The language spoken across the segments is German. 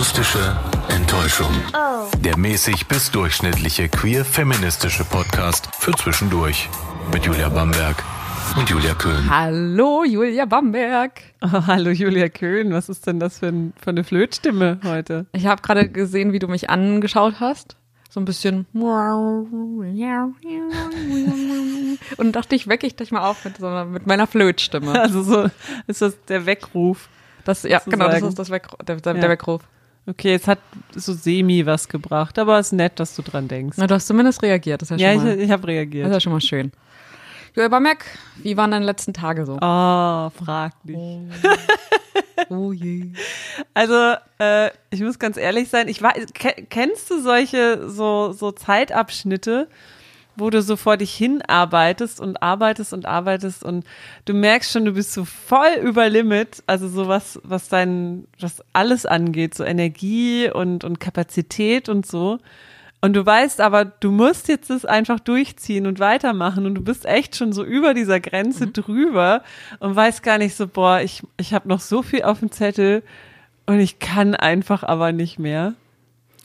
Akustische Enttäuschung. Der mäßig bis durchschnittliche queer-feministische Podcast für zwischendurch. Mit Julia Bamberg und Julia Köhn. Hallo, Julia Bamberg. Oh, hallo Julia Köhn, was ist denn das für, ein, für eine Flötstimme heute? Ich habe gerade gesehen, wie du mich angeschaut hast. So ein bisschen. Und dachte ich, wecke ich dich mal auf mit, so, mit meiner Flötstimme. Also so ist das der Weckruf. Das, ja, sozusagen. genau, das ist das Weck, der, der, Ja. der Weckruf. Okay, es hat so semi was gebracht, aber es ist nett, dass du dran denkst. Na, du hast zumindest reagiert. Das ist ja, Ja, schon mal, ich, ich habe das reagiert. ist ja schon mal schön. Julia Bamberg, wie waren deine letzten Tage so? Oh, frag nicht. Oh je. Also, äh, ich muss ganz ehrlich sein, ich war, ke- kennst du solche so, so Zeitabschnitte, wo du so vor dich hinarbeitest und arbeitest und arbeitest und du merkst schon, du bist so voll über Limit, also so was, was dein, was alles angeht, so Energie und, und Kapazität und so. Und du weißt aber, du musst jetzt das einfach durchziehen und weitermachen und du bist echt schon so über dieser Grenze drüber und weißt gar nicht so, boah, ich, ich habe noch so viel auf dem Zettel und ich kann einfach aber nicht mehr.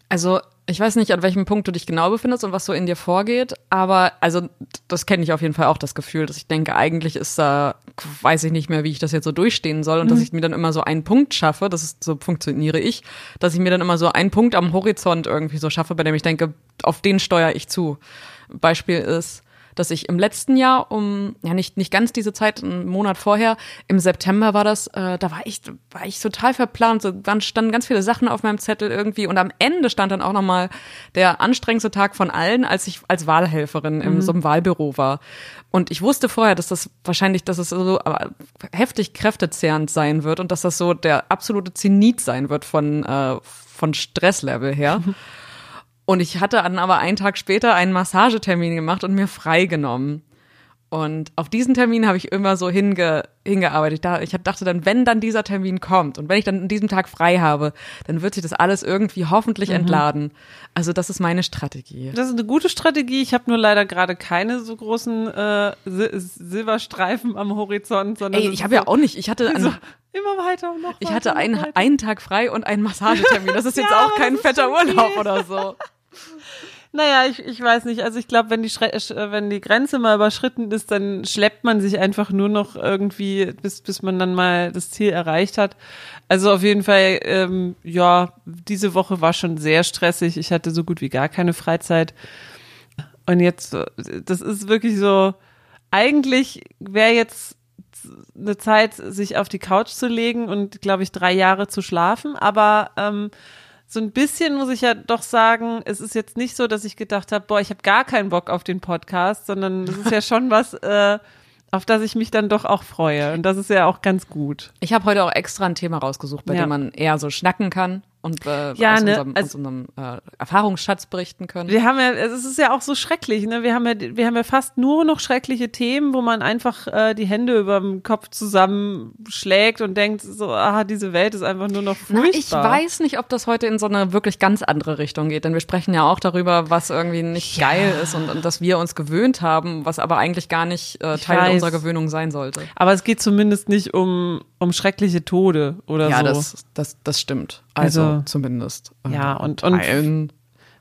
Also, ich weiß nicht, an welchem Punkt du dich genau befindest und was so in dir vorgeht, aber also das kenne ich auf jeden Fall auch das Gefühl, dass ich denke, eigentlich ist da, weiß ich nicht mehr, wie ich das jetzt so durchstehen soll und dass ich mir dann immer so einen Punkt schaffe, das ist so funktioniere ich, dass ich mir dann immer so einen Punkt am Horizont irgendwie so schaffe, bei dem ich denke, auf den steuere ich zu. Beispiel ist, dass ich im letzten Jahr um, ja nicht, nicht ganz diese Zeit, einen Monat vorher, im September war das, äh, da war ich, war ich total verplant, so dann standen ganz viele Sachen auf meinem Zettel irgendwie und am Ende stand dann auch nochmal der anstrengendste Tag von allen, als ich als Wahlhelferin in so einem Wahlbüro war. Und ich wusste vorher, dass das wahrscheinlich, dass es so heftig kräftezehrend sein wird und dass das so der absolute Zenit sein wird von, äh, von Stresslevel her. Und ich hatte dann aber einen Tag später einen Massagetermin gemacht und mir freigenommen. Und auf diesen Termin habe ich immer so hinge, hingearbeitet. Ich da- Ich dachte dann, wenn dann dieser Termin kommt und wenn ich dann an diesem Tag frei habe, dann wird sich das alles irgendwie hoffentlich entladen. Also das ist meine Strategie. Das ist eine gute Strategie. Ich habe nur leider gerade keine so großen äh, Sil Silberstreifen am Horizont, sondern Ey, ich habe ja so, auch nicht, ich hatte, so an, immer weiter und noch ich weiter hatte noch einen, einen Tag frei und einen Massagetermin. Das ist jetzt Ja, auch aber kein fetter. Urlaub oder so. Naja, ich, ich weiß nicht. Also ich glaube, wenn die Schre äh, wenn die Grenze mal überschritten ist, dann schleppt man sich einfach nur noch irgendwie, bis, bis man dann mal das Ziel erreicht hat. Also auf jeden Fall, ähm, ja, diese Woche war schon sehr stressig. Ich hatte so gut wie gar keine Freizeit. Und jetzt, äh, das ist wirklich so, eigentlich wäre jetzt eine Zeit, sich auf die Couch zu legen und, glaube ich, drei Jahre zu schlafen. Aber ähm, so ein bisschen muss ich ja doch sagen, es ist jetzt nicht so, dass ich gedacht habe, boah, ich habe gar keinen Bock auf den Podcast, sondern es ist ja schon was, äh, auf das ich mich dann doch auch freue. Und das ist ja auch ganz gut. Ich habe heute auch extra ein Thema rausgesucht, bei Ja. dem man eher so schnacken kann und äh, Ja, aus, ne, unserem, also- aus unserem äh, Erfahrungsschatz berichten können. Wir haben ja, es ist ja auch so schrecklich, ne? Wir haben ja, wir haben ja fast nur noch schreckliche Themen, wo man einfach äh, die Hände über dem Kopf zusammenschlägt und denkt, so, ah, diese Welt ist einfach nur noch Na, furchtbar. ich weiß nicht, ob das heute in so eine wirklich ganz andere Richtung geht, denn wir sprechen ja auch darüber, was irgendwie nicht geil ist und, und dass wir uns gewöhnt haben, was aber eigentlich gar nicht äh, Teil weiß. unserer Gewöhnung sein sollte. Aber es geht zumindest nicht um, um schreckliche Tode oder ja, so. das, das, das stimmt. Also, Also, zumindest. ja, und- und- Teilen.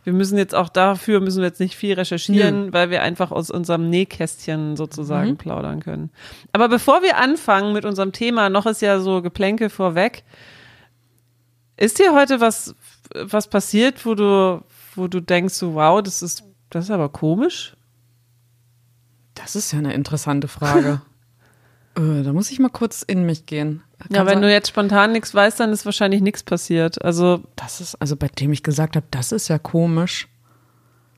Wir müssen jetzt auch dafür, müssen wir jetzt nicht viel recherchieren, weil wir einfach aus unserem Nähkästchen sozusagen Mhm. plaudern können. Aber bevor wir anfangen mit unserem Thema, noch ist ja so Geplänkel vorweg. Ist dir heute was, was passiert, wo du, wo du denkst, so, wow, das ist, das ist aber komisch? Das ist ja eine interessante Frage. äh, da muss ich mal kurz in mich gehen. Ja, wenn sein- du jetzt spontan nichts weißt, dann ist wahrscheinlich nichts passiert. Also, das ist, also bei dem ich gesagt habe, das ist ja komisch.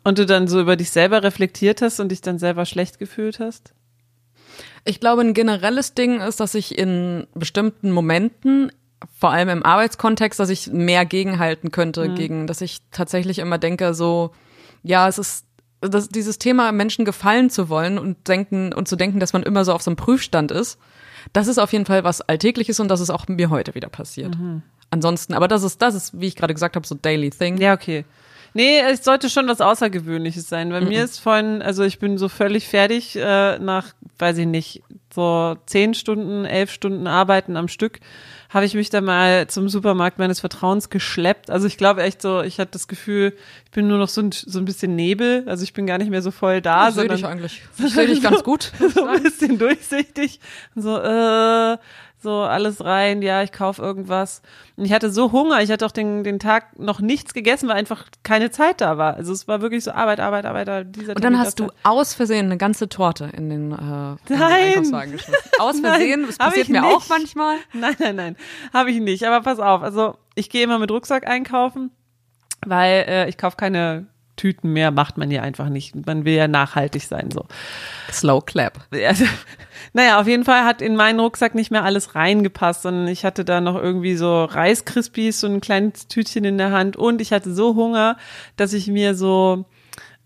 und du dann so über dich selber reflektiert hast und dich dann selber schlecht gefühlt hast? Ich glaube, ein generelles Ding ist, dass ich in bestimmten Momenten, vor allem im Arbeitskontext, dass ich mehr gegenhalten könnte, gegen, dass ich tatsächlich immer denke, so, ja, es ist das, dieses Thema, Menschen gefallen zu wollen und denken und zu denken, dass man immer so auf so einem Prüfstand ist, das ist auf jeden Fall was Alltägliches und das ist auch mir heute wieder passiert. Ansonsten, aber das ist, das ist, wie ich gerade gesagt habe, so Daily Thing. Ja, okay. Nee, es sollte schon was Außergewöhnliches sein. Bei mm -mm. mir ist vorhin, also ich bin so völlig fertig äh, nach, weiß ich nicht, so zehn Stunden, elf Stunden Arbeiten am Stück habe ich mich da mal zum Supermarkt meines Vertrauens geschleppt. Also ich glaube echt so, ich hatte das Gefühl, ich bin nur noch so ein, so ein bisschen Nebel. Also ich bin gar nicht mehr so voll da. Ich sehe dich eigentlich. Ich sehe dich ganz gut. So ein bisschen durchsichtig. So, äh, so alles rein, ja, ich kaufe irgendwas. Und ich hatte so Hunger, ich hatte auch den, den Tag noch nichts gegessen, weil einfach keine Zeit da war. Also es war wirklich so Arbeit, Arbeit, Arbeit. Dieser Und dann hast du aus Versehen eine ganze Torte in den, äh, in den Einkaufswagen geschmissen. Aus Versehen, nein, das passiert mir nicht. auch manchmal. Nein, nein, nein, habe ich nicht. Aber pass auf, also ich gehe immer mit Rucksack einkaufen, weil äh, ich kaufe keine Tüten mehr macht man ja einfach nicht. Man will ja nachhaltig sein, so. Slow clap. Also, naja, auf jeden Fall hat in meinen Rucksack nicht mehr alles reingepasst, sondern ich hatte da noch irgendwie so Reiskrispies, so ein kleines Tütchen in der Hand und ich hatte so Hunger, dass ich mir so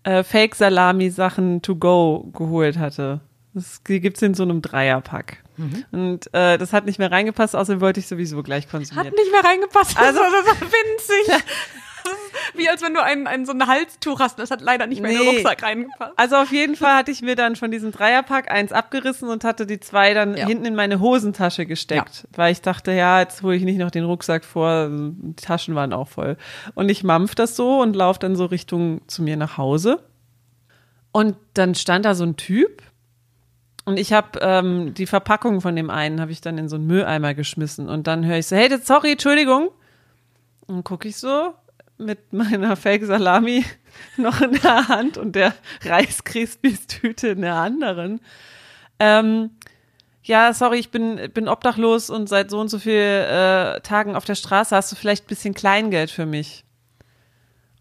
äh, Fake-Salami-Sachen to go geholt hatte. Das gibt's in so einem Dreierpack. Mhm. Und äh, das hat nicht mehr reingepasst, außerdem wollte ich sowieso gleich konsumieren. Hat nicht mehr reingepasst. Also das ist winzig. wie als wenn du ein, ein, so ein Halstuch hast. Das hat leider nicht mehr nee. in den Rucksack reingepasst. Also auf jeden Fall hatte ich mir dann von diesem Dreierpack eins abgerissen und hatte die zwei dann ja. hinten in meine Hosentasche gesteckt, ja. weil ich dachte, ja, jetzt hole ich nicht noch den Rucksack vor. Die Taschen waren auch voll. Und ich mampf das so und laufe dann so Richtung zu mir nach Hause. Und dann stand da so ein Typ und ich habe ähm, die Verpackung von dem einen habe ich dann in so einen Mülleimer geschmissen und dann höre ich so, hey, sorry, Entschuldigung. Und gucke ich so mit meiner Fake Salami noch in der Hand und der Reiskrispies-Tüte in der anderen. Ähm, ja, sorry, ich bin, bin obdachlos und seit so und so vielen äh, Tagen auf der Straße. Hast du vielleicht ein bisschen Kleingeld für mich?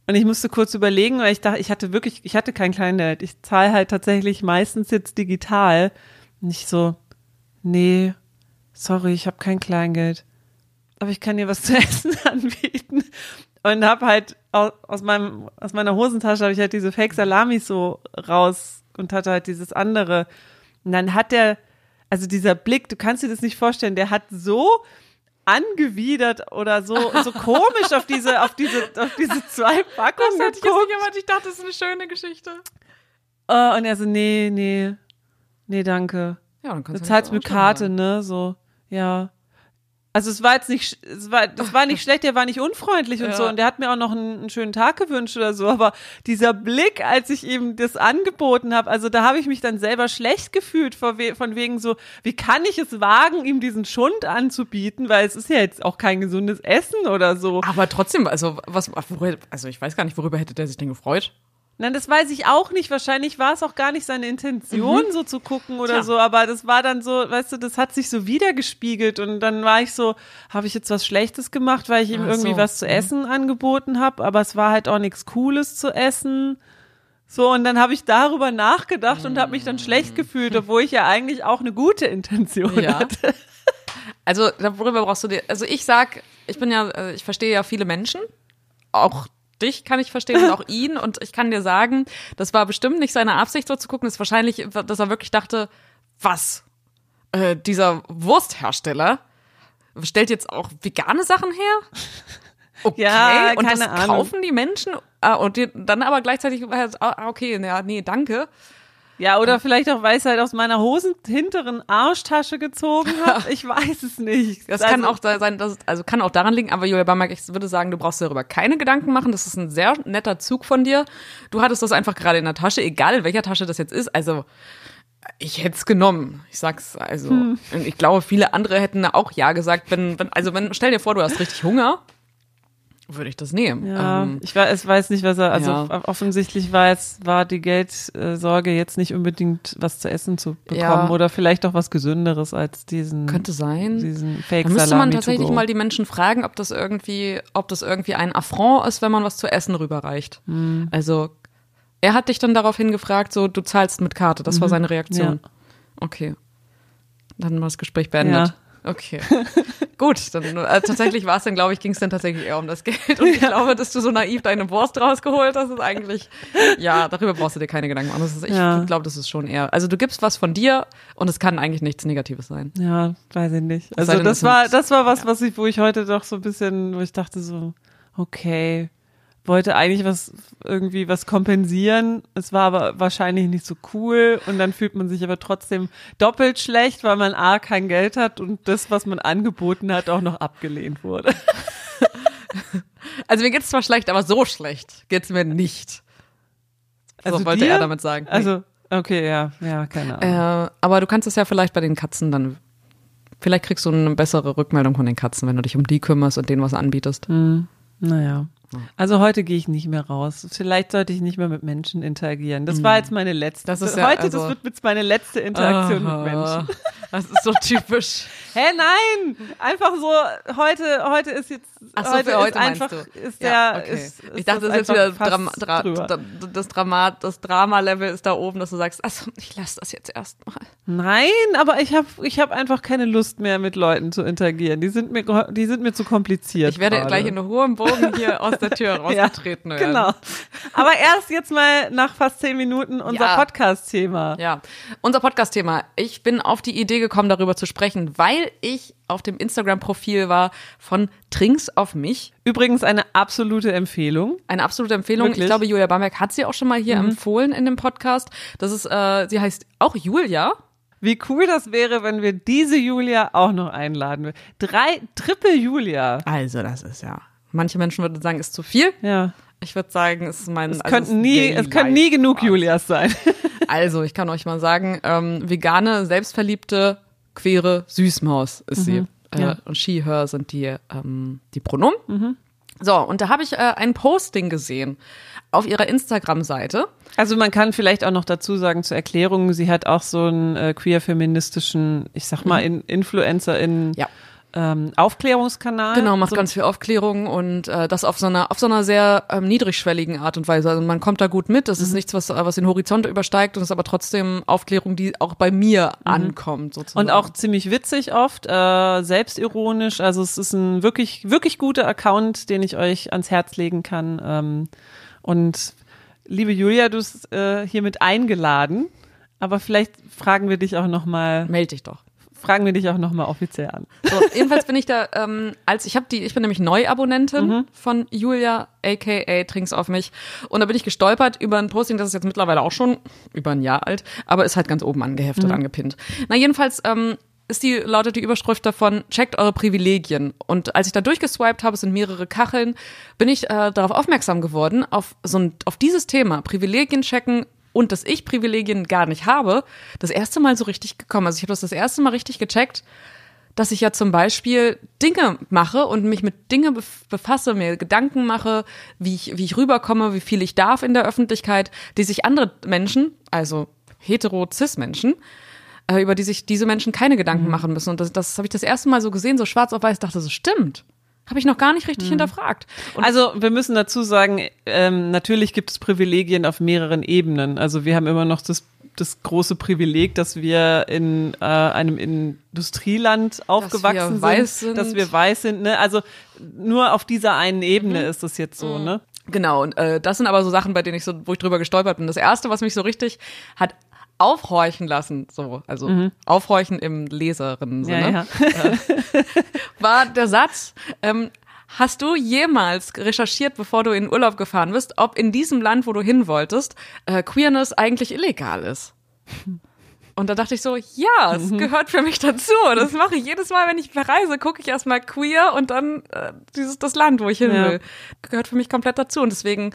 Und ich musste kurz überlegen, weil ich dachte, ich hatte wirklich, ich hatte kein Kleingeld. Ich zahle halt tatsächlich meistens jetzt digital. Nicht so, nee, sorry, ich habe kein Kleingeld. Aber ich kann dir was zu essen anbieten und habe halt aus meinem aus meiner Hosentasche habe ich halt diese Fake Salamis so raus und hatte halt dieses andere und dann hat der also dieser Blick, du kannst dir das nicht vorstellen, der hat so angewidert oder so so komisch auf diese auf diese auf diese zwei Packungen das hatte ich jetzt nicht erwartet. Ich dachte, das ist eine schöne Geschichte. Uh, und er so nee, nee. Nee, danke. Ja, dann kannst du zahlst mit Karte, ne, so. Ja. Also es war jetzt nicht, es war, das war nicht schlecht, der war nicht unfreundlich und ja. so und der hat mir auch noch einen, einen, schönen Tag gewünscht oder so, aber dieser Blick, als ich ihm das angeboten habe, also da habe ich mich dann selber schlecht gefühlt von, we von wegen so, wie kann ich es wagen, ihm diesen Schund anzubieten, weil es ist ja jetzt auch kein gesundes Essen oder so. Aber trotzdem, also was, also ich weiß gar nicht, worüber hätte der sich denn gefreut? Nein, das weiß ich auch nicht. Wahrscheinlich war es auch gar nicht seine Intention, mhm. so zu gucken oder Tja. so. Aber das war dann so, weißt du, das hat sich so wiedergespiegelt. Und dann war ich so, habe ich jetzt was Schlechtes gemacht, weil ich ihm Ach irgendwie so. was zu mhm. essen mhm. angeboten habe. Aber es war halt auch nichts Cooles zu essen. So, und dann habe ich darüber nachgedacht und habe mich dann schlecht gefühlt, obwohl ich ja eigentlich auch eine gute Intention ja. hatte. Also, worüber brauchst du dir, also ich sag, ich bin ja, äh, ich verstehe ja viele Menschen, auch dich kann ich verstehen und auch ihn. Und ich kann dir sagen, das war bestimmt nicht seine Absicht, so zu gucken. Das ist wahrscheinlich, dass er wirklich dachte, was? Äh, dieser Wursthersteller stellt jetzt auch vegane Sachen her? Okay, ja, und das Ahnung. kaufen die Menschen ah, und die, dann aber gleichzeitig, ah, okay, ja, nee, danke. Ja, oder vielleicht auch, weil ich es halt aus meiner Hosen hinteren Arschtasche gezogen habe. Ich weiß es nicht. Das also, kann auch sein, dass, also kann auch daran liegen, aber Julia Bamberg, ich würde sagen, du brauchst darüber keine Gedanken machen. Das ist ein sehr netter Zug von dir. Du hattest das einfach gerade in der Tasche, egal in welcher Tasche das jetzt ist. Also, ich hätte es genommen. Ich sag's also. Hm. Ich glaube, viele andere hätten auch ja gesagt, wenn, wenn, also wenn, stell dir vor, du hast richtig Hunger würde ich das nehmen. Ja, ähm, ich weiß, weiß nicht, was er, also ja. offensichtlich war es, war die Geldsorge jetzt nicht unbedingt was zu essen zu bekommen ja. oder vielleicht auch was Gesünderes als diesen. Könnte sein. Diesen Fake Da müsste man tatsächlich mal die Menschen fragen, ob das irgendwie, ob das irgendwie ein Affront ist, wenn man was zu essen rüberreicht. Mhm. Also, er hat dich dann daraufhin gefragt, so, du zahlst mit Karte. Das mhm. war seine Reaktion. Ja. Okay. Dann war das Gespräch beendet. Okay. Gut, dann äh, tatsächlich war es dann, glaube ich, ging es dann tatsächlich eher um das Geld. Und ich glaube, dass du so naiv deine Wurst rausgeholt hast, ist eigentlich, ja, darüber brauchst du dir keine Gedanken machen. Ist, ich ja. glaube, das ist schon eher. Also du gibst was von dir und es kann eigentlich nichts Negatives sein. Ja, weiß ich nicht. Also das war, das war was, ja. was ich, wo ich heute doch so ein bisschen, wo ich dachte so, okay, wollte eigentlich was irgendwie was kompensieren. Es war aber wahrscheinlich nicht so cool und dann fühlt man sich aber trotzdem doppelt schlecht, weil man A kein Geld hat und das, was man angeboten hat, auch noch abgelehnt wurde. Also mir geht's zwar schlecht, aber so schlecht geht's mir nicht. So Also wollte dir? er damit sagen. Nee. Also, okay, ja, ja, keine Ahnung. Äh, aber du kannst es ja vielleicht bei den Katzen dann. Vielleicht kriegst du eine bessere Rückmeldung von den Katzen, wenn du dich um die kümmerst und denen was anbietest. Naja. Also heute gehe ich nicht mehr raus. Vielleicht sollte ich nicht mehr mit Menschen interagieren. Das war jetzt meine letzte. Das ist ja heute, also- das wird jetzt meine letzte Interaktion mit Menschen. Das ist so typisch. Hä, nein! Einfach so, heute, heute ist jetzt, Ach so, heute, für heute ist einfach, meinst du? ist der, ja, okay. ist, ist ich dachte, das ist jetzt wieder Dra das Drama, das Drama-Level ist da oben, dass du sagst, also ich lasse das jetzt erstmal. Nein, aber ich habe ich hab einfach keine Lust mehr mit Leuten zu interagieren. Die sind mir, die sind mir zu kompliziert. Ich werde gerade. gleich in hohem Bogen hier aus der Tür rausgetreten werden. Genau. Aber erst jetzt mal nach fast zehn Minuten unser Ja. Podcast-Thema. Ja, unser Podcast-Thema. Ich bin auf die Idee gekommen, darüber zu sprechen, weil ich auf dem Instagram-Profil war von Trinks auf mich. Übrigens eine absolute Empfehlung. Eine absolute Empfehlung. Wirklich? Ich glaube, Julia Bamberg hat sie auch schon mal hier empfohlen in dem Podcast. Das ist, äh, sie heißt auch Julia. Wie cool das wäre, wenn wir diese Julia auch noch einladen würden. Drei, Triple Julia. Also, das ist ja. Manche Menschen würden sagen, ist zu viel. Ja. Ich würde sagen, es ist mein. Es also könnten nie, es können nie genug Julias sein. Also, ich kann euch mal sagen, ähm, vegane, selbstverliebte, queere Süßmaus ist sie. Äh, Mhm. ja. Und she, her sind die, ähm, die Pronomen. So, und da habe ich äh, ein Posting gesehen auf ihrer Instagram-Seite. Also man kann vielleicht auch noch dazu sagen zur Erklärung, sie hat auch so einen äh, queer-feministischen, ich sag mal, in, Influencer in Mhm. Ja. Ähm, Aufklärungskanal. Genau, macht so, ganz viel Aufklärung und äh, das auf so einer auf so einer sehr ähm, niedrigschwelligen Art und Weise. Also man kommt da gut mit. Das Mhm. ist nichts, was äh, was den Horizont übersteigt und ist aber trotzdem Aufklärung, die auch bei mir ankommt sozusagen. Mhm. Und auch ziemlich witzig oft, äh, selbstironisch. Also es ist ein wirklich, wirklich guter Account, den ich euch ans Herz legen kann. Ähm, und liebe Julia, du bist äh, hiermit eingeladen. Aber vielleicht fragen wir dich auch noch mal, melde dich doch. Fragen wir dich auch noch mal offiziell an. So, jedenfalls bin ich da, ähm, als ich habe die, ich bin nämlich Neuabonnentin von Julia, aka Trinks auf mich. Und da bin ich gestolpert über ein Posting, das ist jetzt mittlerweile auch schon über ein Jahr alt, aber ist halt ganz oben angeheftet, angepinnt. Na, jedenfalls, ähm, ist die, lautet die Überschrift davon, checkt eure Privilegien. Und als ich da durchgeswiped habe, es sind mehrere Kacheln, bin ich äh, darauf aufmerksam geworden, auf so ein, auf dieses Thema, Privilegien checken und dass ich Privilegien gar nicht habe, das erste Mal so richtig gekommen. Also ich habe das das erste Mal richtig gecheckt, dass ich ja zum Beispiel Dinge mache und mich mit Dinge bef- befasse, mir Gedanken mache, wie ich, wie ich rüberkomme, wie viel ich darf in der Öffentlichkeit, die sich andere Menschen, also hetero-cis-Menschen, äh, über die sich diese Menschen keine Gedanken machen müssen. Und das, das habe ich das erste Mal so gesehen, so schwarz auf weiß, dachte so, stimmt. Habe ich noch gar nicht richtig hinterfragt. Und Also wir müssen dazu sagen, ähm, natürlich gibt es Privilegien auf mehreren Ebenen. Also wir haben immer noch das, das große Privileg, dass wir in äh, einem Industrieland aufgewachsen weiß sind, sind. dass wir weiß sind. Ne? Also nur auf dieser einen Ebene ist das jetzt so. Ne? Genau, und äh, das sind aber so Sachen, bei denen ich so, wo ich drüber gestolpert bin. Das erste, was mich so richtig hat aufhorchen lassen, so, also aufhorchen im Leserinnen-Sinne, Ja, war der Satz, ähm, hast du jemals recherchiert, bevor du in Urlaub gefahren bist, ob in diesem Land, wo du hin wolltest, äh, Queerness eigentlich illegal ist? Und da dachte ich so, ja, es gehört für mich dazu. Das mache ich jedes Mal, wenn ich verreise, gucke ich erstmal queer und dann äh, dieses das Land, wo ich hin Ja. will. Gehört für mich komplett dazu. Und deswegen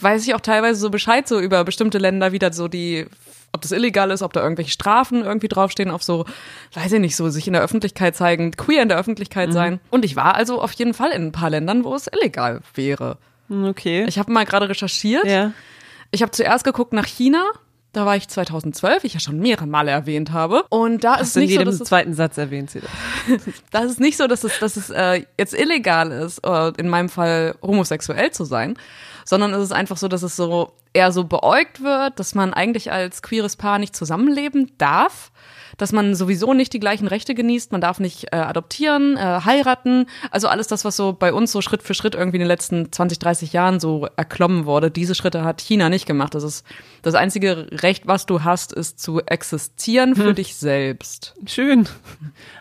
weiß ich auch teilweise so Bescheid so über bestimmte Länder, wie da so die, ob das illegal ist, ob da irgendwelche Strafen irgendwie draufstehen, auf so, weiß ich nicht, so sich in der Öffentlichkeit zeigen, queer in der Öffentlichkeit sein. Und ich war also auf jeden Fall in ein paar Ländern, wo es illegal wäre. Okay. Ich habe mal gerade recherchiert. ja. Ich habe zuerst geguckt nach China. Da war ich 2012, ich ja schon mehrere Male erwähnt habe. Und da ist in nicht so, jedem dass es, zweiten Satz erwähnt sie das. da ist es nicht so, dass es, dass es äh, jetzt illegal ist, äh, in meinem Fall homosexuell zu sein, sondern es ist einfach so, dass es so eher so beäugt wird, dass man eigentlich als queeres Paar nicht zusammenleben darf, dass man sowieso nicht die gleichen Rechte genießt, man darf nicht äh, adoptieren, äh, heiraten, also alles das, was so bei uns so Schritt für Schritt irgendwie in den letzten 20, 30 Jahren so erklommen wurde, diese Schritte hat China nicht gemacht. Das ist das einzige Recht, was du hast, ist zu existieren für dich selbst. Schön.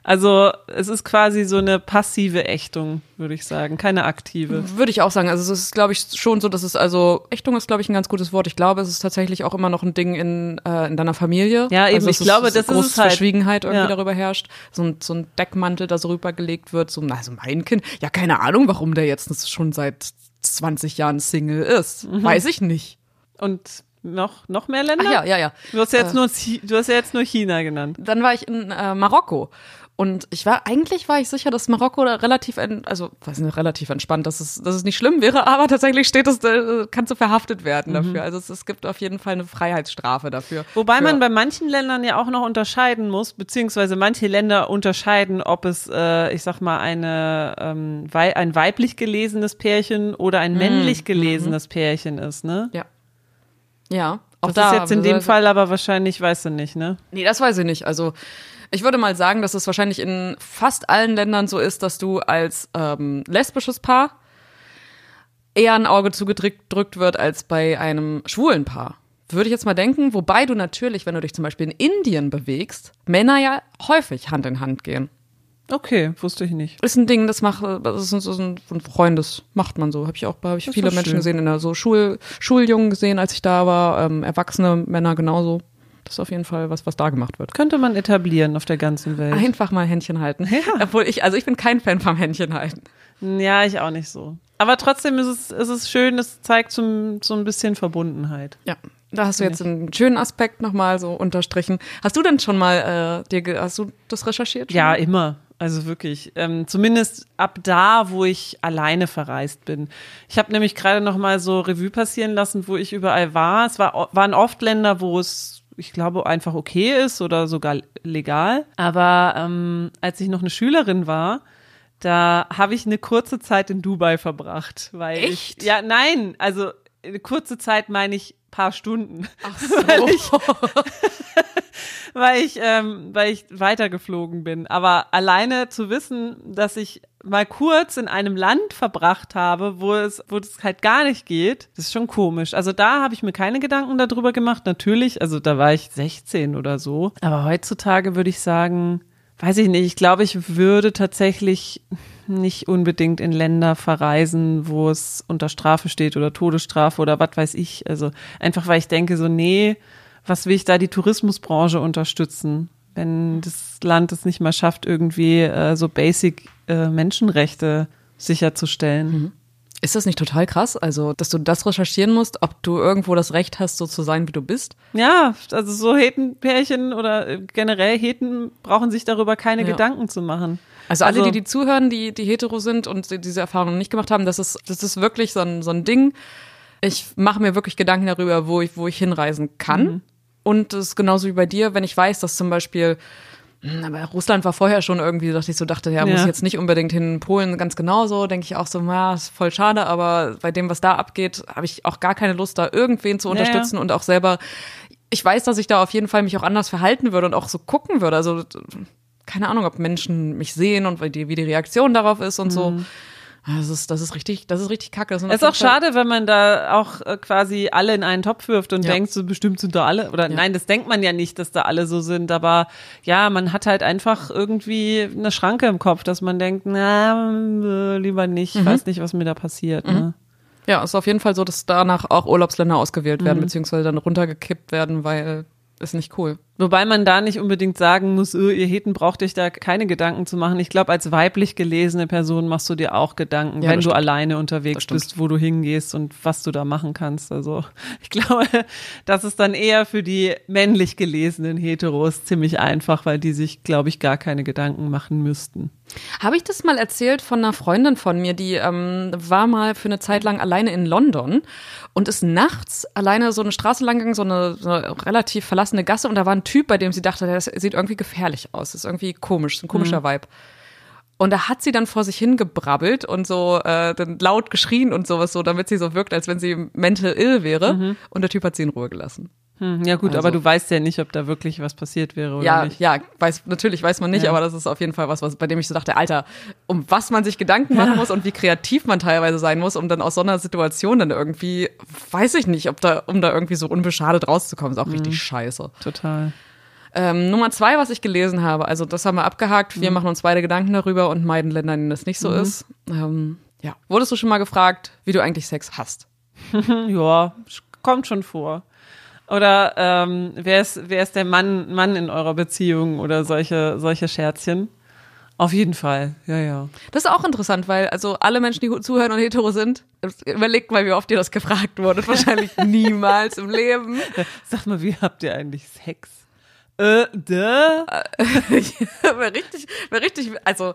Also es ist quasi so eine passive Ächtung. würde ich sagen. Keine aktive. Würde ich auch sagen. Also es ist, glaube ich, schon so, dass es also, Ächtung ist, glaube ich, ein ganz gutes Wort. Ich glaube, es ist tatsächlich auch immer noch ein Ding in, äh, in deiner Familie. Ja, eben. Also ich glaube, ist, das ist große halt. Verschwiegenheit irgendwie Ja. darüber herrscht. So ein, so ein Deckmantel, da so rübergelegt wird. So, also mein Kind, ja, keine Ahnung, warum der jetzt schon seit 20 Jahren Single ist. Mhm. Weiß ich nicht. Und noch, noch mehr Länder? Ach ja, ja, ja. Du hast ja jetzt nur, Chi- du hast ja jetzt nur China genannt. dann war ich in äh, Marokko. Und ich war, eigentlich war ich sicher, dass Marokko da relativ, also, weiß nicht, relativ entspannt, dass es, dass es nicht schlimm wäre, aber tatsächlich steht es, äh, kannst du verhaftet werden dafür. Also es, es gibt auf jeden Fall eine Freiheitsstrafe dafür. Wobei Für- man bei manchen Ländern ja auch noch unterscheiden muss, beziehungsweise manche Länder unterscheiden, ob es, äh, ich sag mal, eine, ähm, wei ein weiblich gelesenes Pärchen oder ein männlich gelesenes Pärchen ist, ne? Ja. Ja. Auch Das da, ist jetzt in dem Fall aber wahrscheinlich, weißt du nicht, ne? Nee, das weiß ich nicht. Also ich würde mal sagen, dass es wahrscheinlich in fast allen Ländern so ist, dass du als ähm, lesbisches Paar eher ein Auge zugedrückt wird als bei einem schwulen Paar. Würde ich jetzt mal denken, wobei du natürlich, wenn du dich zum Beispiel in Indien bewegst, Männer ja häufig Hand in Hand gehen. Okay, wusste ich nicht. Ist ein Ding, das macht, das ist so ein ein Freundes, macht man so. Habe ich auch, habe ich Das viele Menschen schön. gesehen, in der so Schul, Schuljungen gesehen, als ich da war, ähm, erwachsene Männer genauso. Das ist auf jeden Fall was, was da gemacht wird. Könnte man etablieren auf der ganzen Welt. Einfach mal Händchen halten. Obwohl ich, also ich bin kein Fan vom Händchen halten. Ja, ich auch nicht so. Aber trotzdem ist es, ist es schön, es zeigt so, so ein bisschen Verbundenheit. Ja. Da hast du jetzt einen schönen Aspekt nochmal so unterstrichen. Hast du denn schon mal, äh, dir, hast du das recherchiert? schon Ja, immer. Also wirklich. Ähm, zumindest ab da, wo ich alleine verreist bin. Ich habe nämlich gerade noch mal so Revue passieren lassen, wo ich überall war. Es war, waren oft Länder, wo es, ich glaube, einfach okay ist oder sogar legal. Aber ähm, als ich noch eine Schülerin war, da habe ich eine kurze Zeit in Dubai verbracht. Weil Echt? Ich, ja, nein. Also eine kurze Zeit meine ich paar Stunden. Ach so. weil ich, weil ich, ähm, weil ich weitergeflogen bin. Aber alleine zu wissen, dass ich mal kurz in einem Land verbracht habe, wo es, wo es halt gar nicht geht, das ist schon komisch. Also da habe ich mir keine Gedanken darüber gemacht. Natürlich, also da war ich 16 oder so. Aber heutzutage würde ich sagen, weiß ich nicht, ich glaube, ich würde tatsächlich nicht unbedingt in Länder verreisen, wo es unter Strafe steht oder Todesstrafe oder was weiß ich. Also einfach, weil ich denke so, nee, was will ich da die Tourismusbranche unterstützen, wenn das Land es nicht mal schafft, irgendwie äh, so basic äh, Menschenrechte sicherzustellen. Ist das nicht total krass? Also, dass du das recherchieren musst, ob du irgendwo das Recht hast, so zu sein, wie du bist? Ja, also so Hetenpärchen oder äh, generell Heten brauchen sich darüber keine Ja. Gedanken zu machen. Also alle, die, die zuhören, die, die hetero sind und die diese Erfahrung noch nicht gemacht haben, das ist, das ist wirklich so ein, so ein Ding. Ich mache mir wirklich Gedanken darüber, wo ich, wo ich hinreisen kann. Mhm. Und das ist genauso wie bei dir, wenn ich weiß, dass zum Beispiel, aber Russland war vorher schon irgendwie, dass ich so dachte, ja, muss Ja. jetzt nicht unbedingt hin. Polen ganz genauso, denke ich auch so, ja, ist voll schade, aber bei dem, was da abgeht, habe ich auch gar keine Lust, da irgendwen zu Ja, ja. unterstützen und auch selber, ich weiß, dass ich da auf jeden Fall mich auch anders verhalten würde und auch so gucken würde. Also keine Ahnung, ob Menschen mich sehen und wie die, wie die Reaktion darauf ist und so. Das ist, das ist richtig, das ist richtig kacke. Das Mhm. Ist auch schade, wenn man da auch äh, quasi alle in einen Topf wirft und Ja. denkt, so bestimmt sind da alle. Oder nein, das denkt man ja nicht, dass da alle so sind. Aber ja, man hat halt einfach irgendwie eine Schranke im Kopf, dass man denkt, na, äh, lieber nicht. Mhm. Ich weiß nicht, was mir da passiert. Ne? Ja, ist auf jeden Fall so, dass danach auch Urlaubsländer ausgewählt Mhm. werden, beziehungsweise dann runtergekippt werden, weil ist nicht cool. Wobei man da nicht unbedingt sagen muss, öh, ihr Heten braucht euch da keine Gedanken zu machen. Ich glaube, als weiblich gelesene Person machst du dir auch Gedanken, Ja, wenn du stimmt. alleine unterwegs bist, wo du hingehst und was du da machen kannst. Also ich glaube, das ist dann eher für die männlich gelesenen Heteros ziemlich einfach, weil die sich, glaube ich, gar keine Gedanken machen müssten. Habe ich das mal erzählt von einer Freundin von mir, die ähm, war mal für eine Zeit lang alleine in London und ist nachts alleine so eine Straße lang gegangen, so eine, so eine relativ verlassene Gasse und da war ein Typ, bei dem sie dachte, der sieht irgendwie gefährlich aus, das ist irgendwie komisch, ein komischer Vibe. Und da hat sie dann vor sich hingebrabbelt und so äh, dann laut geschrien und sowas so, damit sie so wirkt, als wenn sie mental ill wäre. Und der Typ hat sie in Ruhe gelassen. Hm, ja gut, Also- aber du weißt ja nicht, ob da wirklich was passiert wäre oder ja, nicht. ja, weiß, natürlich weiß man nicht, Ja. aber das ist auf jeden Fall was, was, bei dem ich so dachte, Alter, um was man sich Gedanken machen muss und wie kreativ man teilweise sein muss, um dann aus so einer Situation dann irgendwie, weiß ich nicht, ob da, um da irgendwie so unbeschadet rauszukommen, ist auch Mhm. richtig scheiße. Total. Ähm, Nummer zwei, was ich gelesen habe, also das haben wir abgehakt. Wir mhm. machen uns beide Gedanken darüber und meiden Länder, in denen das nicht so mhm. ist. Ähm, ja. Wurdest du schon mal gefragt, wie du eigentlich Sex hast? ja, kommt schon vor. Oder ähm, wer, ist, wer ist der Mann, Mann in eurer Beziehung oder solche, solche Scherzchen? Auf jeden Fall, ja, ja. Das ist auch interessant, weil also alle Menschen, die zuhören und hetero sind, überlegt mal, wie oft ihr das gefragt wurde. Wahrscheinlich niemals im Leben. Sag mal, wie habt ihr eigentlich Sex? Äh, da? wäre richtig, wäre richtig, also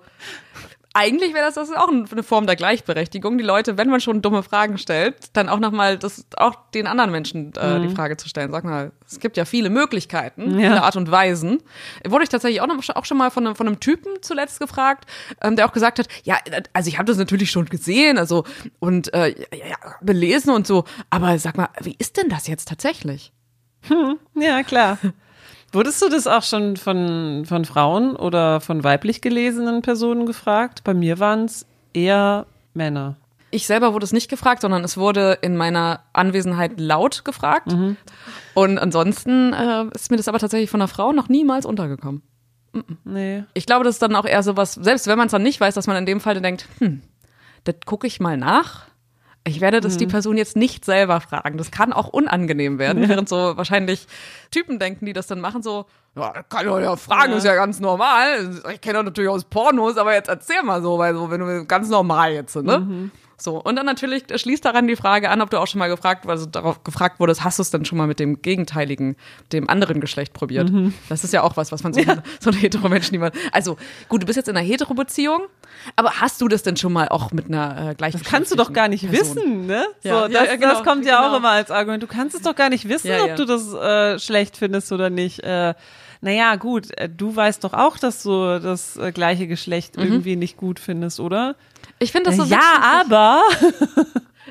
eigentlich wäre das, das auch eine Form der Gleichberechtigung, die Leute, wenn man schon dumme Fragen stellt, dann auch nochmal das auch den anderen Menschen äh, mhm. die Frage zu stellen. Sag mal, es gibt ja viele Möglichkeiten, ja. viele Art und Weisen. Wurde ich tatsächlich auch, noch, auch schon mal von einem, von einem Typen zuletzt gefragt, ähm, der auch gesagt hat, ja, also ich habe das natürlich schon gesehen, also und äh, ja, belesen und so, aber sag mal, wie ist denn das jetzt tatsächlich? Hm, ja, klar. Wurdest du das auch schon von, von Frauen oder von weiblich gelesenen Personen gefragt? Bei mir waren es eher Männer. Ich selber wurde es nicht gefragt, sondern es wurde in meiner Anwesenheit laut gefragt. Mhm. Und ansonsten äh, ist mir das aber tatsächlich von einer Frau noch niemals untergekommen. Nee. Ich glaube, das ist dann auch eher so was, selbst wenn man es dann nicht weiß, dass man in dem Fall denkt, hm, das gucke ich mal nach ich werde das mhm. die Person jetzt nicht selber fragen. Das kann auch unangenehm werden, ja. während so wahrscheinlich Typen denken, die das dann machen, so, ja, kann ich ja fragen, ja. ist ja ganz normal. Ich kenne das natürlich aus Pornos, aber jetzt erzähl mal so, weil so, wenn du ganz normal jetzt, ne? Mhm. So, und dann natürlich schließt daran die Frage an, ob du auch schon mal gefragt, also darauf gefragt wurdest, hast du es denn schon mal mit dem gegenteiligen, dem anderen Geschlecht probiert? Mhm. Das ist ja auch was, was man so, ja. so eine hetero Menschen, die man, also gut, du bist jetzt in einer hetero Beziehung, aber hast du das denn schon mal auch mit einer äh, gleichen Das kannst du doch gar nicht Person? wissen, ne? So, ja, das, ja, genau, das kommt ja genau. auch immer als Argument. Du kannst es doch gar nicht wissen, ob du das äh, schlecht findest oder nicht. Äh, naja, gut, äh, du weißt doch auch, dass du das äh, gleiche Geschlecht mhm. irgendwie nicht gut findest, oder? Ich finde das so Ja, aber.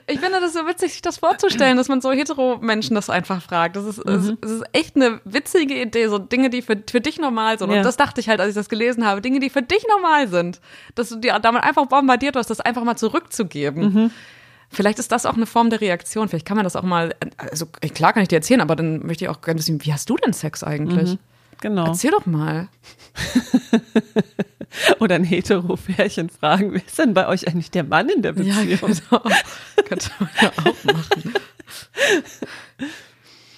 Ich finde das so witzig, sich das vorzustellen, dass man so hetero-Menschen das einfach fragt. Das ist, mhm. das ist echt eine witzige Idee, so Dinge, die für, für dich normal sind. Ja. Und das dachte ich halt, als ich das gelesen habe, Dinge, die für dich normal sind. Dass du dir damit einfach bombardiert wirst, das einfach mal zurückzugeben. Mhm. Vielleicht ist das auch eine Form der Reaktion. Vielleicht kann man das auch mal, also klar kann ich dir erzählen, aber dann möchte ich auch gerne wissen, wie hast du denn Sex eigentlich? Mhm. Genau. Erzähl doch mal. Oder ein Hetero-Pärchen fragen, wer ist denn bei euch eigentlich der Mann in der Beziehung? Ja, genau. Könnte man ja auch machen.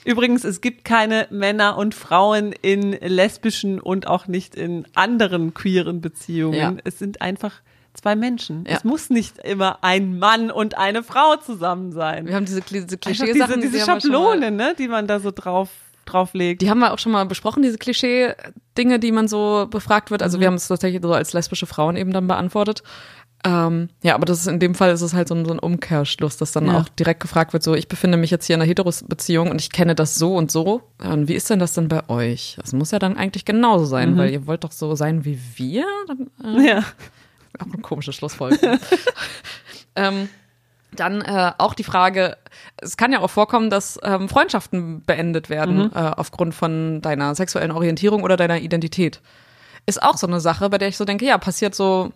Übrigens, es gibt keine Männer und Frauen in lesbischen und auch nicht in anderen queeren Beziehungen. Ja. Es sind einfach zwei Menschen. Ja. Es muss nicht immer ein Mann und eine Frau zusammen sein. Wir haben diese, diese Klischeesachen. Diese, diese Schablone, ne, die man da so drauf drauflegt. Die haben wir auch schon mal besprochen, diese Klischee-Dinge, die man so befragt wird. Also mhm. wir haben es tatsächlich so als lesbische Frauen eben dann beantwortet. Ähm, ja, aber das ist in dem Fall ist es halt so ein, so ein Umkehrschluss, dass dann ja. auch direkt gefragt wird, so ich befinde mich jetzt hier in einer Heteros-Beziehung und ich kenne das so und so. Und wie ist denn das denn bei euch? Das muss ja dann eigentlich genauso sein, mhm. weil ihr wollt doch so sein wie wir. Dann, äh, ja. Auch eine komische Schlussfolgerung. ähm, dann äh, auch die Frage, es kann ja auch vorkommen, dass ähm, Freundschaften beendet werden mhm. äh, aufgrund von deiner sexuellen Orientierung oder deiner Identität. Ist auch so eine Sache, bei der ich so denke, ja, passiert so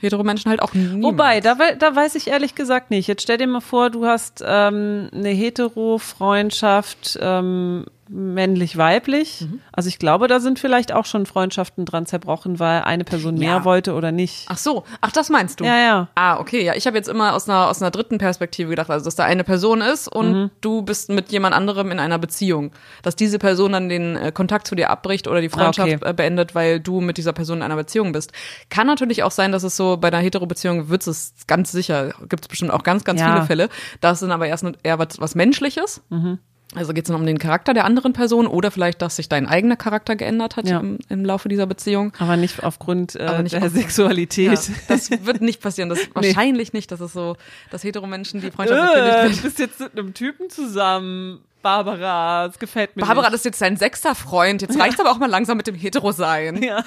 hetero Menschen halt auch nie. Wobei, da, da weiß ich ehrlich gesagt nicht. Jetzt stell dir mal vor, du hast ähm, eine hetero Freundschaft ähm, männlich-weiblich. Mhm. Also ich glaube, da sind vielleicht auch schon Freundschaften dran zerbrochen, weil eine Person ja. mehr wollte oder nicht. Ach so, ach das meinst du? Ja, ja. Ah, okay, ja. Ich habe jetzt immer aus einer aus einer dritten Perspektive gedacht, also dass da eine Person ist und mhm. du bist mit jemand anderem in einer Beziehung, dass diese Person dann den äh, Kontakt zu dir abbricht oder die Freundschaft okay. äh, beendet, weil du mit dieser Person in einer Beziehung bist. Kann natürlich auch sein, dass es so bei einer hetero-Beziehung wird es ganz sicher, gibt es bestimmt auch ganz ganz ja. viele Fälle. Das sind aber erst eher was, was Menschliches. Mhm. Also geht es dann um den Charakter der anderen Person oder vielleicht, dass sich dein eigener Charakter geändert hat ja. im, im, Laufe dieser Beziehung. Aber nicht aufgrund äh, nicht der auf, Sexualität. Ja, das wird nicht passieren. Das nee. wahrscheinlich nicht, dass es so, dass hetero Menschen die Freundschaft äh, Du bist jetzt mit einem Typen zusammen. Barbara, das gefällt mir. Barbara, nicht. das ist jetzt dein sechster Freund. Jetzt ja. reicht aber auch mal langsam mit dem Hetero sein. Ja.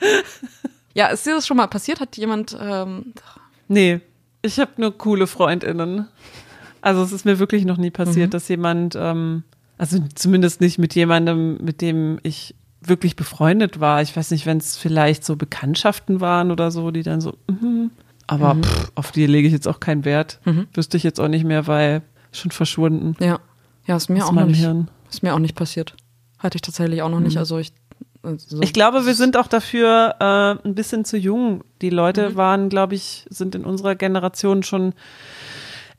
ja, ist dir das schon mal passiert? Hat jemand. Ähm, nee, ich habe nur coole FreundInnen. Also es ist mir wirklich noch nie passiert, mhm. dass jemand, ähm, also zumindest nicht mit jemandem, mit dem ich wirklich befreundet war. Ich weiß nicht, wenn es vielleicht so Bekanntschaften waren oder so, die dann so, mm, aber mhm. pff, auf die lege ich jetzt auch keinen Wert. Mhm. Wüsste ich jetzt auch nicht mehr, weil schon verschwunden. Ja. Ja, ist mir auch noch nicht, Ist mir auch nicht passiert. Hatte ich tatsächlich auch noch nicht. Mhm. Also ich also ich glaube, wir sind auch dafür äh, ein bisschen zu jung. Die Leute mhm. waren, glaube ich, sind in unserer Generation schon,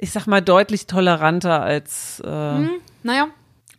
ich sag mal, deutlich toleranter als. Äh, mhm. Naja,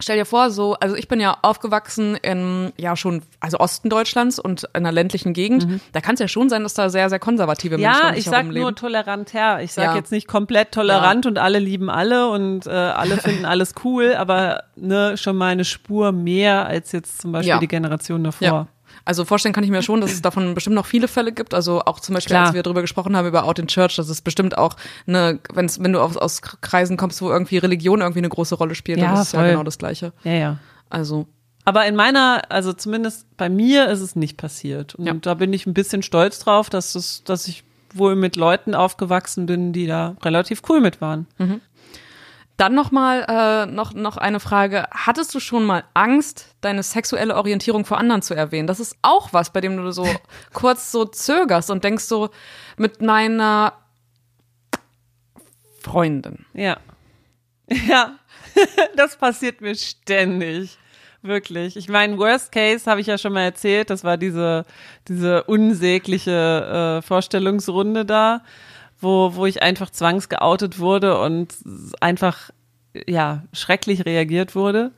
Stell dir vor, so, also ich bin ja aufgewachsen in, ja schon, also Osten Deutschlands und in einer ländlichen Gegend. Mhm. Da kann es ja schon sein, dass da sehr, sehr konservative Menschen Ja, ich sag nur tolerant her. Ich sag ja. jetzt nicht komplett tolerant ja. und alle lieben alle und äh, alle finden alles cool, aber ne, schon mal eine Spur mehr als jetzt zum Beispiel ja. die Generation davor. Also vorstellen kann ich mir schon, dass es davon bestimmt noch viele Fälle gibt. Also auch zum Beispiel, Klar. als wir darüber gesprochen haben, über Out in Church, dass es bestimmt auch eine, wenn's, wenn du aus, aus Kreisen kommst, wo irgendwie Religion irgendwie eine große Rolle spielt, ja, dann ist es ja genau das Gleiche. Ja, ja. Also. Aber in meiner, also zumindest bei mir ist es nicht passiert. Und ja. da bin ich ein bisschen stolz drauf, dass es, dass ich wohl mit Leuten aufgewachsen bin, die da relativ cool mit waren. Mhm. Dann noch mal äh, noch noch eine Frage: Hattest du schon mal Angst, deine sexuelle Orientierung vor anderen zu erwähnen? Das ist auch was, bei dem du so kurz so zögerst und denkst so mit meiner Freundin. Ja, ja, das passiert mir ständig. Wirklich. Ich meine, Worst Case habe ich ja schon mal erzählt. Das war diese, diese unsägliche äh, Vorstellungsrunde da wo, wo ich einfach zwangsgeoutet wurde und einfach, ja, schrecklich reagiert wurde.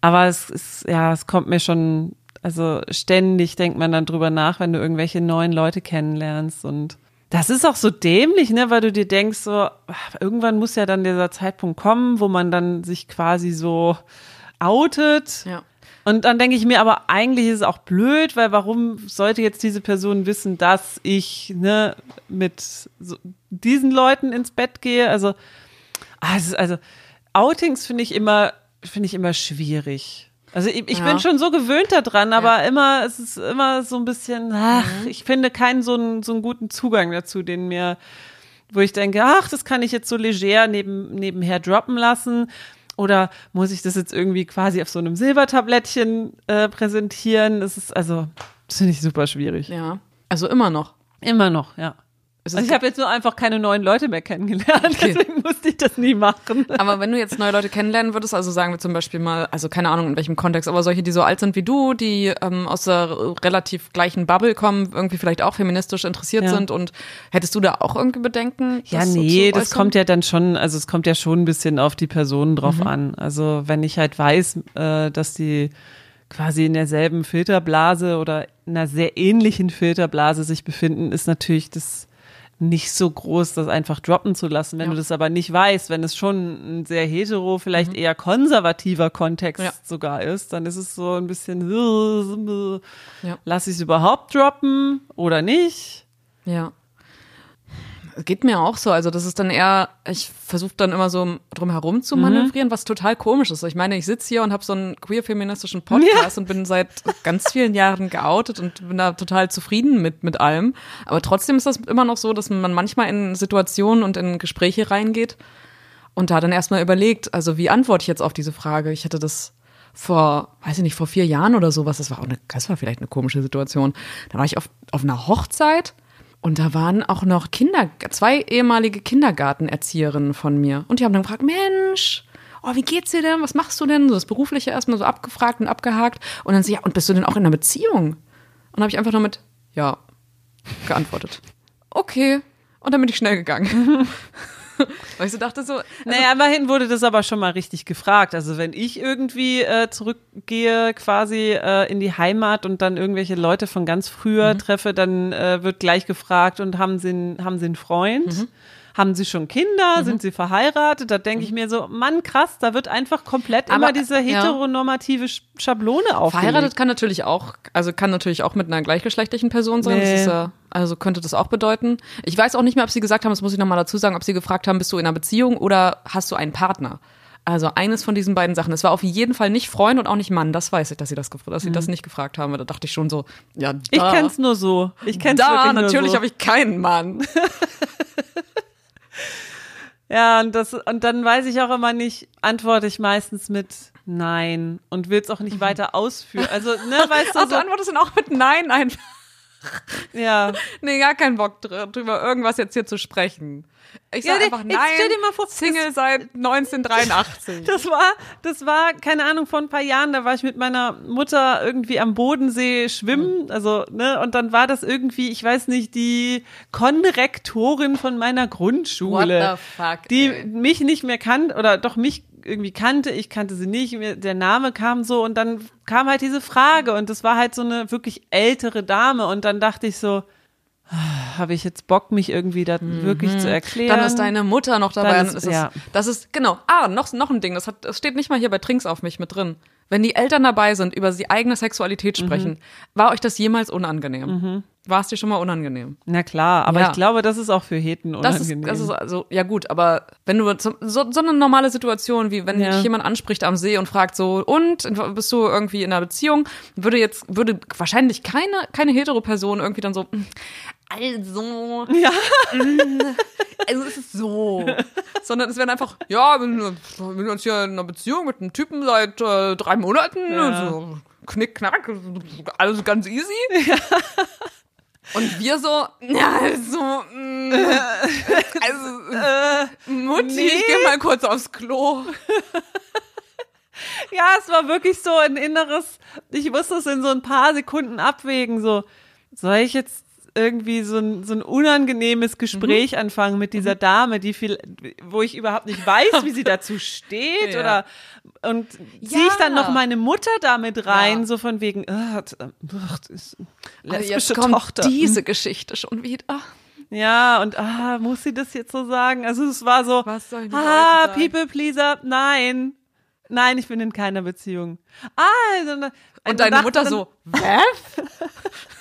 Aber es ist, ja, es kommt mir schon, also ständig denkt man dann drüber nach, wenn du irgendwelche neuen Leute kennenlernst und das ist auch so dämlich, ne, weil du dir denkst, so, irgendwann muss ja dann dieser Zeitpunkt kommen, wo man dann sich quasi so outet. Ja. Und dann denke ich mir, aber eigentlich ist es auch blöd, weil warum sollte jetzt diese Person wissen, dass ich ne, mit so diesen Leuten ins Bett gehe? Also, also, also Outings finde ich immer, finde ich immer schwierig. Also ich, ich ja. bin schon so gewöhnt daran, aber ja. immer, es ist immer so ein bisschen, ach, mhm. ich finde keinen so einen, so einen guten Zugang dazu, den mir, wo ich denke, ach, das kann ich jetzt so leger neben, nebenher droppen lassen. Oder muss ich das jetzt irgendwie quasi auf so einem Silbertablettchen äh, präsentieren? Das ist also, das finde ich super schwierig. Ja. Also immer noch. Immer noch, ja. Also ich habe jetzt nur einfach keine neuen Leute mehr kennengelernt, okay. deswegen musste ich das nie machen. Aber wenn du jetzt neue Leute kennenlernen würdest, also sagen wir zum Beispiel mal, also keine Ahnung in welchem Kontext, aber solche, die so alt sind wie du, die ähm, aus der relativ gleichen Bubble kommen, irgendwie vielleicht auch feministisch interessiert ja. sind und hättest du da auch irgendwie Bedenken? Ja, nee, so das kommt ja dann schon, also es kommt ja schon ein bisschen auf die Person drauf mhm. an. Also wenn ich halt weiß, äh, dass die quasi in derselben Filterblase oder in einer sehr ähnlichen Filterblase sich befinden, ist natürlich das nicht so groß, das einfach droppen zu lassen. Wenn ja. du das aber nicht weißt, wenn es schon ein sehr hetero, vielleicht mhm. eher konservativer Kontext ja. sogar ist, dann ist es so ein bisschen, ja. lass ich es überhaupt droppen oder nicht? Ja geht mir auch so. Also das ist dann eher, ich versuche dann immer so drum herum zu manövrieren, mhm. was total komisch ist. Ich meine, ich sitze hier und habe so einen queer-feministischen Podcast ja. und bin seit ganz vielen Jahren geoutet und bin da total zufrieden mit, mit allem. Aber trotzdem ist das immer noch so, dass man manchmal in Situationen und in Gespräche reingeht und da dann erstmal überlegt, also wie antworte ich jetzt auf diese Frage? Ich hatte das vor, weiß ich nicht, vor vier Jahren oder sowas. Das war auch eine, das war vielleicht eine komische Situation. Da war ich auf, auf einer Hochzeit und da waren auch noch Kinder, zwei ehemalige Kindergartenerzieherinnen von mir. Und die haben dann gefragt, Mensch, oh, wie geht's dir denn? Was machst du denn? So das Berufliche erstmal so abgefragt und abgehakt. Und dann sie, ja, und bist du denn auch in einer Beziehung? Und habe ich einfach nur mit, ja, geantwortet. Okay. Und dann bin ich schnell gegangen. Weil ich so dachte so. Also naja, immerhin wurde das aber schon mal richtig gefragt. Also wenn ich irgendwie äh, zurückgehe quasi äh, in die Heimat und dann irgendwelche Leute von ganz früher mhm. treffe, dann äh, wird gleich gefragt und haben sie, haben sie einen Freund? Mhm. Haben sie schon Kinder? Mhm. Sind sie verheiratet? Da denke ich mhm. mir so, Mann, krass, da wird einfach komplett Aber, immer diese heteronormative ja. Schablone aufgelegt. Verheiratet kann natürlich auch, also kann natürlich auch mit einer gleichgeschlechtlichen Person sein. Nee. Das ist ja, also könnte das auch bedeuten. Ich weiß auch nicht mehr, ob sie gesagt haben, das muss ich nochmal dazu sagen, ob sie gefragt haben, bist du in einer Beziehung oder hast du einen Partner? Also eines von diesen beiden Sachen. Es war auf jeden Fall nicht Freund und auch nicht Mann. Das weiß ich, dass sie das, dass sie mhm. das nicht gefragt haben. Da dachte ich schon so, ja, da. Ich kenn's nur so. Ich kenn's da, natürlich so. habe ich keinen Mann. Ja, und das, und dann weiß ich auch immer nicht, antworte ich meistens mit Nein und will es auch nicht mhm. weiter ausführen. Also, ne, weißt du. Also so, antwortest dann auch mit Nein einfach. Ja. Nee, gar keinen Bock drüber, irgendwas jetzt hier zu sprechen. Ich sag Ja, einfach nein. stell dir mal vor, Single seit 1983. Das war, das war, keine Ahnung, vor ein paar Jahren, da war ich mit meiner Mutter irgendwie am Bodensee schwimmen, also, ne, und dann war das irgendwie, ich weiß nicht, die Konrektorin von meiner Grundschule. What the fuck, Die ey. mich nicht mehr kannte, oder doch mich irgendwie kannte, ich kannte sie nicht, mir, der Name kam so und dann kam halt diese Frage und das war halt so eine wirklich ältere Dame und dann dachte ich so, ah, habe ich jetzt Bock, mich irgendwie da wirklich zu erklären? Mhm. Dann ist deine Mutter noch dabei. Dann ist- ist, ja. Das ist, genau. Ah, noch, noch ein Ding. Das, hat, das steht nicht mal hier bei Trinks auf mich mit drin. Wenn die Eltern dabei sind, über die eigene Sexualität Mhm. sprechen, war euch das jemals unangenehm? War es dir schon mal unangenehm? Na klar, aber Ja. ich glaube, das ist auch für Heten Das ist, unangenehm. das ist also, ja gut, aber wenn du so, so, eine normale Situation, wie wenn Ja. dich jemand anspricht am See und fragt so, und bist du irgendwie in einer Beziehung, würde jetzt, würde wahrscheinlich keine, keine Hetero-Person irgendwie dann so, "Mm, also, Ja. mm, also es ist so. Sondern es wäre einfach, ja, wir sind jetzt hier in einer Beziehung mit einem Typen seit äh, drei Monaten, Ja. so, knick, knack, alles ganz easy. Und wir so, ja, also, mm, also, äh, Mutti, nee. ich geh mal kurz aufs Klo. Ja, es war wirklich so ein inneres, ich musste es in so ein paar Sekunden abwägen, so, soll ich jetzt irgendwie so ein, so ein unangenehmes Gespräch Mhm. anfangen mit dieser Dame, die viel, wo ich überhaupt nicht weiß, wie sie dazu steht Ja. oder und ziehe ich dann Ja. noch meine Mutter damit rein, Ja. so von wegen, Aber lesbische kommt Tochter. Diese Geschichte schon wieder. Ja, und ah, muss sie das jetzt so sagen? Also es war so, ah? People Pleaser, nein. Nein, ich bin in keiner Beziehung. Ah, also, Und deine Mutter so, was?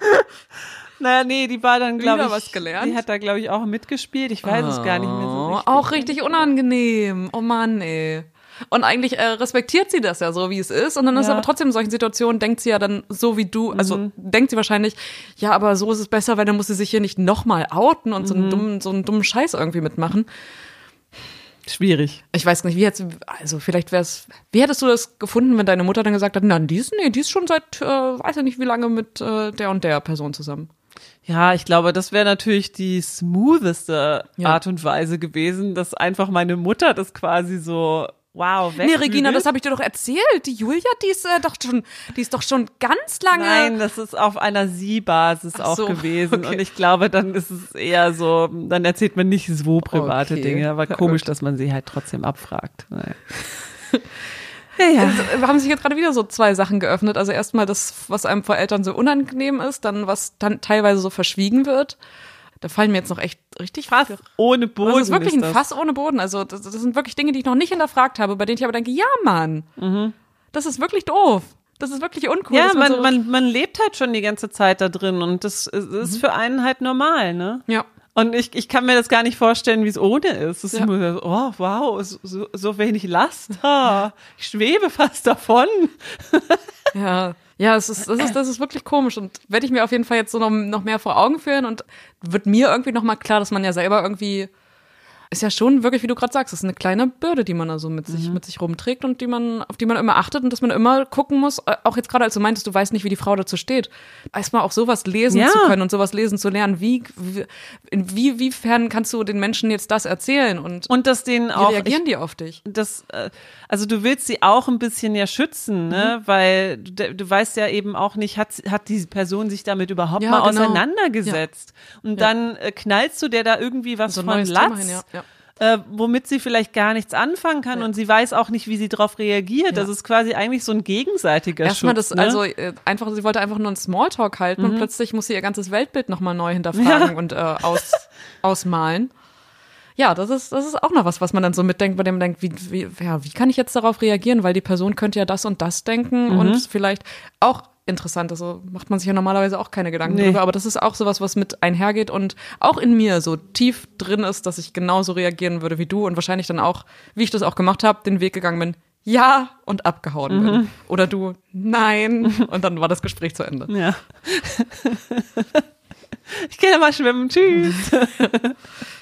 Naja, nee, die war dann, glaube ich, was gelernt? die hat da, glaube ich, auch mitgespielt. Ich weiß es gar nicht mehr so Oh, richtig. Auch richtig unangenehm. Oh Mann, ey. Und eigentlich äh, respektiert sie das ja so, wie es ist. Und dann ist Ja. aber trotzdem in solchen Situationen, denkt sie ja dann so wie du, also Mhm. denkt sie wahrscheinlich, ja, aber so ist es besser, weil dann muss sie sich hier nicht nochmal outen und so, Mhm. einen dummen, so einen dummen Scheiß irgendwie mitmachen. Schwierig. Ich weiß nicht, wie hättest also vielleicht wäre es, wie hättest du das gefunden, wenn deine Mutter dann gesagt hat, na, die ist, nee, die ist schon seit, äh, weiß ja nicht wie lange mit äh, der und der Person zusammen. Ja, ich glaube, das wäre natürlich die smootheste Ja. Art und Weise gewesen, dass einfach meine Mutter das quasi so, wow, weg. Nee, Regina, das habe ich dir doch erzählt. Die Julia, die ist äh, doch schon, die ist doch schon ganz lange. Nein, das ist auf einer Sie-Basis Ach auch so, gewesen. okay. Und ich glaube, dann ist es eher so, dann erzählt man nicht so private Okay. Dinge, aber Ja, komisch, gut. dass man sie halt trotzdem abfragt. Naja. ja, ja. Es haben sich jetzt gerade wieder so zwei Sachen geöffnet. Also erstmal das, was einem vor Eltern so unangenehm ist, dann was dann teilweise so verschwiegen wird. Da fallen mir jetzt noch echt richtig Fass ohne Boden. Das ist wirklich ein das. Fass ohne Boden. Also das, das sind wirklich Dinge, die ich noch nicht hinterfragt habe, bei denen ich aber denke, ja, Mann, das ist wirklich doof. Das ist wirklich uncool. Mhm. Ja, dass man, so, man, man lebt halt schon die ganze Zeit da drin und das ist, ist Mhm. für einen halt normal, ne? ja. Und ich, ich kann mir das gar nicht vorstellen, wie es ohne ist. Es ist Ja. immer so, oh, wow, so, so, wenig Last. Ich schwebe fast davon. Ja, ja, es ist, das ist, das ist wirklich komisch und werde ich mir auf jeden Fall jetzt so noch, noch mehr vor Augen führen und wird mir irgendwie noch mal klar, dass man ja selber irgendwie ist ja schon wirklich, wie du gerade sagst, ist eine kleine Bürde, die man da so mit Mhm. sich mit sich rumträgt und die man auf die man immer achtet und dass man immer gucken muss, äh, auch jetzt gerade als du meintest, du weißt nicht, wie die Frau dazu steht, erstmal auch sowas lesen Ja. zu können und sowas lesen zu lernen, wie wie in wie wiefern kannst du den Menschen jetzt das erzählen und, Und dass denen wie auch, reagieren ich, die auf dich? das, äh, also du willst sie auch ein bisschen ja schützen, ne? Mhm. Weil du, du weißt ja eben auch nicht, hat, hat diese Person sich damit überhaupt Ja, mal genau. auseinandergesetzt. Und dann äh, knallst du der da irgendwie was So von Latz. Hin, ja, ja. Äh, womit sie vielleicht gar nichts anfangen kann und sie weiß auch nicht, wie sie darauf reagiert. Das ist quasi eigentlich so ein gegenseitiger Erstmal Schutz. das, ne? also äh, einfach, sie wollte einfach nur einen Smalltalk halten und plötzlich muss sie ihr ganzes Weltbild nochmal neu hinterfragen und äh, aus, ausmalen. Ja, das ist, das ist auch noch was, was man dann so mitdenkt, bei dem man denkt, wie, wie, ja, wie kann ich jetzt darauf reagieren? Weil die Person könnte ja das und das denken und vielleicht auch interessant, also macht man sich ja normalerweise auch keine Gedanken Nee. drüber, aber das ist auch sowas, was mit einhergeht und auch in mir so tief drin ist, dass ich genauso reagieren würde wie du und wahrscheinlich dann auch, wie ich das auch gemacht habe, den Weg gegangen bin, ja und abgehauen bin. Oder du, nein und dann war das Gespräch zu Ende. Ja. ich gehe mal schwimmen. Tschüss.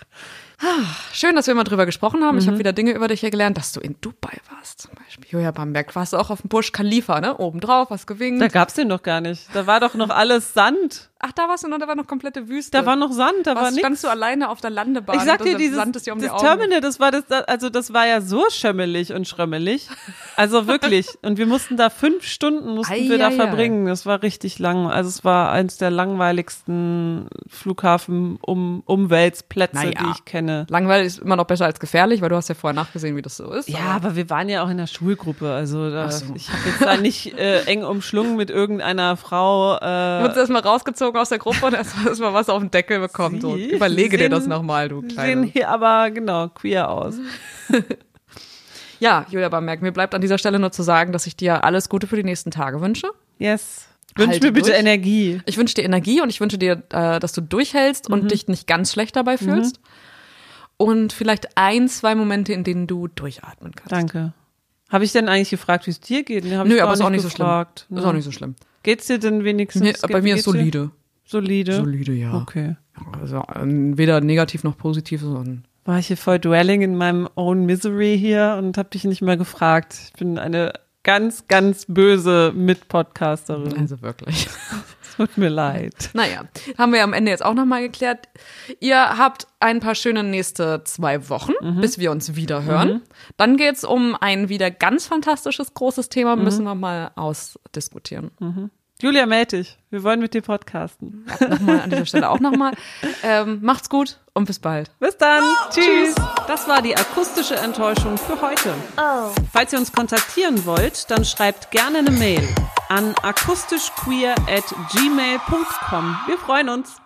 Schön, dass wir mal drüber gesprochen haben. Mhm. Ich habe wieder Dinge über dich hier gelernt, dass du in Dubai warst zum Beispiel. Julia Bamberg, warst du auch auf dem Burj Khalifa, ne? Oben drauf, hast gewinkt. Da gab's den doch gar nicht. Da war doch noch alles Sand. Ach, da warst du noch, da war noch komplette Wüste. Da war noch Sand, da war Was, nichts. standst du alleine auf der Landebahn? Ich sag dir, dieses Sand ist dir um die das Augen. Terminal, das war das, also das war ja so schömmelig und schrömmelig. Also wirklich. Und wir mussten da fünf Stunden mussten Ei, wir da verbringen. Das war richtig lang. Also es war eins der langweiligsten Flughafen um Umweltplätze, Naja. die ich kenne. Langweilig ist immer noch besser als gefährlich, weil du hast ja vorher nachgesehen, wie das so ist. Ja, aber wir waren ja auch in der Schulgruppe. Also da, so. ich habe jetzt da nicht äh, eng umschlungen mit irgendeiner Frau. Du Äh, wurdest erstmal rausgezogen aus der Gruppe und erstmal erst mal was auf den Deckel bekommen. So, überlege dir sehen- das nochmal, du sehen Kleine. hier aber genau queer aus. Ja, Julia Bamberg, mir bleibt an dieser Stelle nur zu sagen, dass ich dir alles Gute für die nächsten Tage wünsche. Yes. Wünsch Halte mir bitte durch. Energie. Ich wünsche dir Energie und ich wünsche dir, äh, dass du durchhältst Mhm. und dich nicht ganz schlecht dabei fühlst. Und vielleicht ein, zwei Momente, in denen du durchatmen kannst. Danke. Habe ich denn eigentlich gefragt, wie es dir geht? Nee, hab Nö, aber ist auch nicht so gefragt. schlimm. Ist Ne? auch nicht so schlimm. Geht's dir denn wenigstens? Nee, bei mir ist solide. Solide. Solide, ja. Okay. Also äh, weder negativ noch positiv, sondern War ich hier voll dwelling in meinem own misery hier und hab dich nicht mehr gefragt. Ich bin eine ganz, ganz böse Mitpodcasterin. also wirklich. Tut mir leid. Naja, haben wir am Ende jetzt auch nochmal geklärt. Ihr habt ein paar schöne nächste zwei Wochen, Mhm. bis wir uns wieder hören. Dann geht's um ein wieder ganz fantastisches großes Thema, Mhm. müssen wir mal ausdiskutieren. Julia, meld dich. Wir wollen mit dir podcasten. Nochmal an dieser Stelle auch nochmal. Ähm, macht's gut und bis bald. Bis dann. Tschüss. Das war die akustische Enttäuschung für heute. Falls ihr uns kontaktieren wollt, dann schreibt gerne eine Mail an akustischqueer at gmail.com. Wir freuen uns.